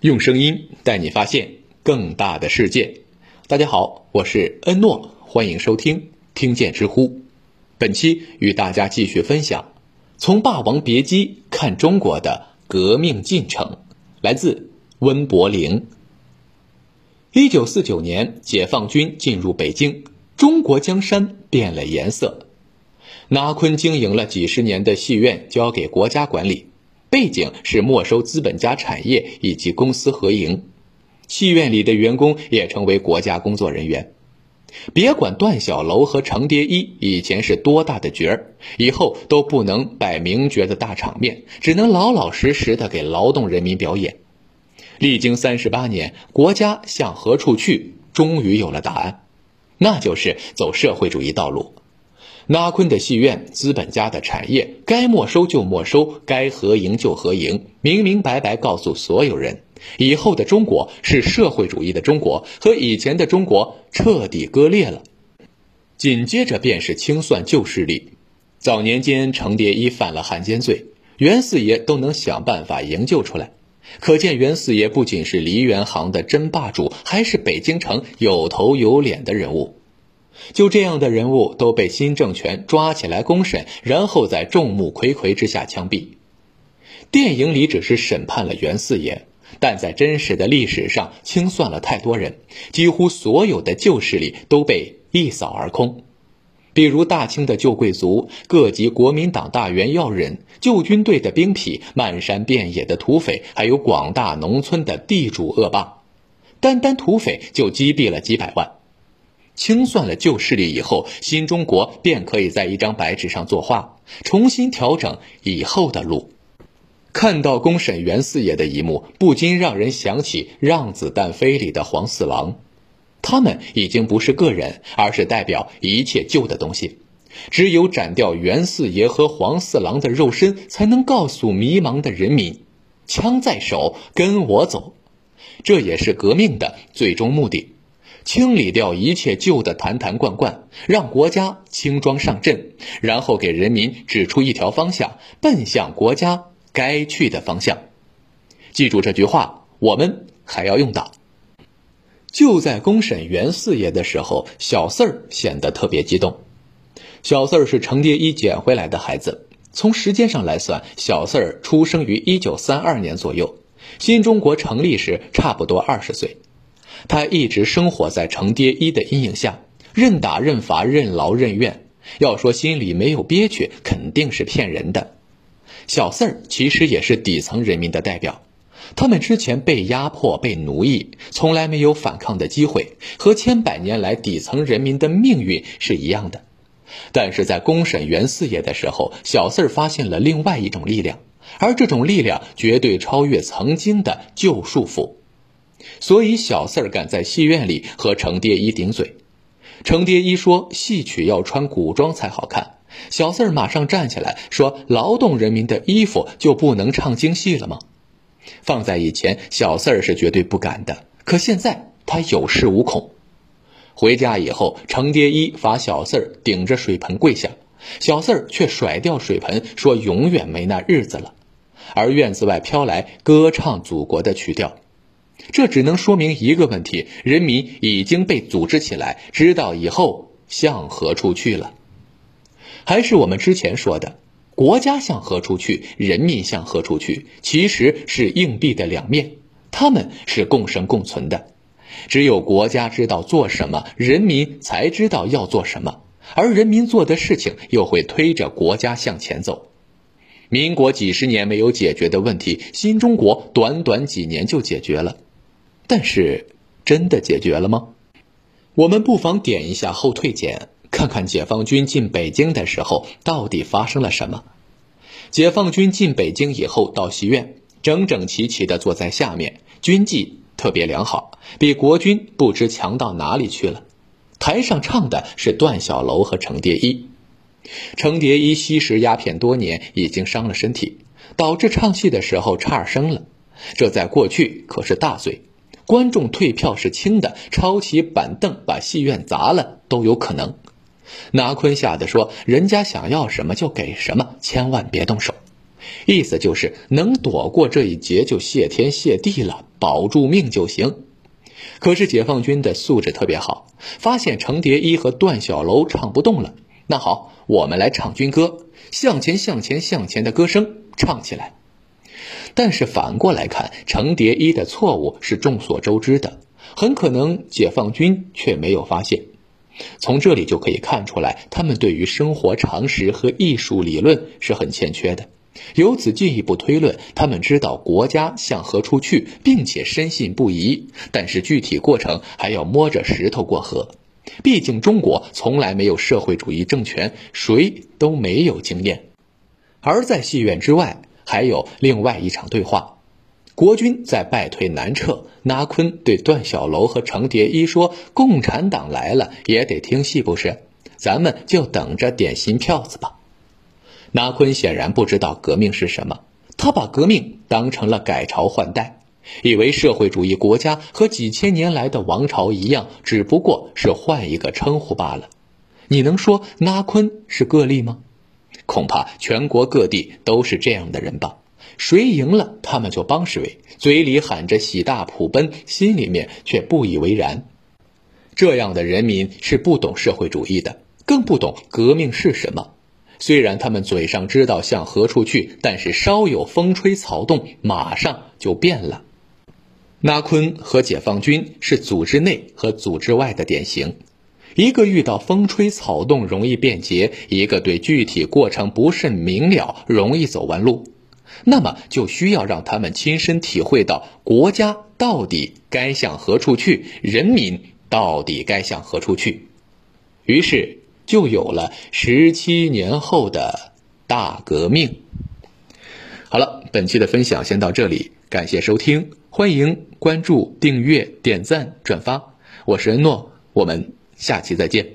用声音带你发现更大的世界。大家好，我是恩诺，欢迎收听听见知乎。本期与大家继续分享：从《霸王别姬》看中国的革命进程。来自温柏林。一九四九年，解放军进入北京，中国江山变了颜色。拿坤经营了几十年的戏院交给国家管理。背景是没收资本家产业以及公私合营，戏院里的员工也成为国家工作人员。别管段小楼和程蝶衣以前是多大的角儿，以后都不能摆名角的大场面，只能老老实实的给劳动人民表演。历经三十八年，国家向何处去？终于有了答案，那就是走社会主义道路。拉坤的戏院，资本家的产业，该没收就没收，该合营就合营，明明白白告诉所有人，以后的中国是社会主义的中国，和以前的中国彻底割裂了。紧接着便是清算旧势力。早年间，程蝶衣犯了汉奸罪，袁四爷都能想办法营救出来，可见袁四爷不仅是梨园行的真霸主，还是北京城有头有脸的人物。就这样的人物都被新政权抓起来公审，然后在众目睽睽之下枪毙。电影里只是审判了袁四爷，但在真实的历史上清算了太多人，几乎所有的旧势力都被一扫而空。比如大清的旧贵族、各级国民党大员要人、旧军队的兵痞、漫山遍野的土匪，还有广大农村的地主恶霸，单单土匪就击毙了几百万。清算了旧势力以后，新中国便可以在一张白纸上作画，重新调整以后的路。看到公审袁四爷的一幕，不禁让人想起《让子弹飞》里的黄四郎。他们已经不是个人，而是代表一切旧的东西。只有斩掉袁四爷和黄四郎的肉身，才能告诉迷茫的人民：枪在手，跟我走。这也是革命的最终目的。清理掉一切旧的坛坛罐罐，让国家轻装上阵，然后给人民指出一条方向，奔向国家该去的方向。记住这句话，我们还要用到。就在公审袁四爷的时候，小四儿显得特别激动。小四儿是程蝶衣捡回来的孩子，从时间上来算，小四儿出生于一九三二年左右，新中国成立时差不多二十岁。他一直生活在程蝶衣的阴影下，任打任罚，任劳任怨。要说心里没有憋屈，肯定是骗人的。小四儿其实也是底层人民的代表，他们之前被压迫、被奴役，从来没有反抗的机会，和千百年来底层人民的命运是一样的。但是在公审袁四爷的时候，小四儿发现了另外一种力量，而这种力量绝对超越曾经的旧束缚。所以小四儿敢在戏院里和程蝶衣顶嘴，程蝶衣说戏曲要穿古装才好看，小四儿马上站起来说劳动人民的衣服就不能唱京戏了吗？放在以前，小四儿是绝对不敢的，可现在他有恃无恐。回家以后，程蝶衣罚小四儿顶着水盆跪下，小四儿却甩掉水盆，说永远没那日子了。而院子外飘来歌唱祖国的曲调。这只能说明一个问题：人民已经被组织起来，知道以后向何处去了。还是我们之前说的，国家向何处去，人民向何处去，其实是硬币的两面，他们是共生共存的。只有国家知道做什么，人民才知道要做什么，而人民做的事情又会推着国家向前走。民国几十年没有解决的问题，新中国短短几年就解决了。但是，真的解决了吗？我们不妨点一下后退键，看看解放军进北京的时候到底发生了什么。解放军进北京以后，到戏院，整整齐齐地坐在下面，军纪特别良好，比国军不知强到哪里去了。台上唱的是段小楼和程蝶衣。程蝶衣吸食鸦片多年，已经伤了身体，导致唱戏的时候差声了，这在过去可是大罪。观众退票是轻的，抄起板凳把戏院砸了都有可能。拿坤吓得说：“人家想要什么就给什么，千万别动手。”意思就是能躲过这一劫就谢天谢地了，保住命就行。可是解放军的素质特别好，发现程蝶衣和段小楼唱不动了，那好，我们来唱军歌，向前向前向前的歌声唱起来。但是反过来看，程蝶衣的错误是众所周知的，很可能解放军却没有发现。从这里就可以看出来，他们对于生活常识和艺术理论是很欠缺的。由此进一步推论，他们知道国家向何处去，并且深信不疑，但是具体过程还要摸着石头过河。毕竟中国从来没有社会主义政权，谁都没有经验。而在戏院之外，还有另外一场对话。国军在败退南撤，拿坤对段小楼和程蝶衣说：“共产党来了也得听戏，不是？咱们就等着点新票子吧。”拿坤显然不知道革命是什么，他把革命当成了改朝换代，以为社会主义国家和几千年来的王朝一样，只不过是换一个称呼罢了。你能说拿坤是个例吗？恐怕全国各地都是这样的人吧。谁赢了，他们就帮谁，嘴里喊着喜大普奔，心里面却不以为然。这样的人民是不懂社会主义的，更不懂革命是什么。虽然他们嘴上知道向何处去，但是稍有风吹草动，马上就变了。那坤和解放军是组织内和组织外的典型，一个遇到风吹草动容易变节，一个对具体过程不甚明了，容易走弯路。那么就需要让他们亲身体会到国家到底该向何处去，人民到底该向何处去。于是就有了十七年后的大革命。好了，本期的分享先到这里，感谢收听，欢迎关注、订阅、点赞、转发。我是恩诺，我们下期再见。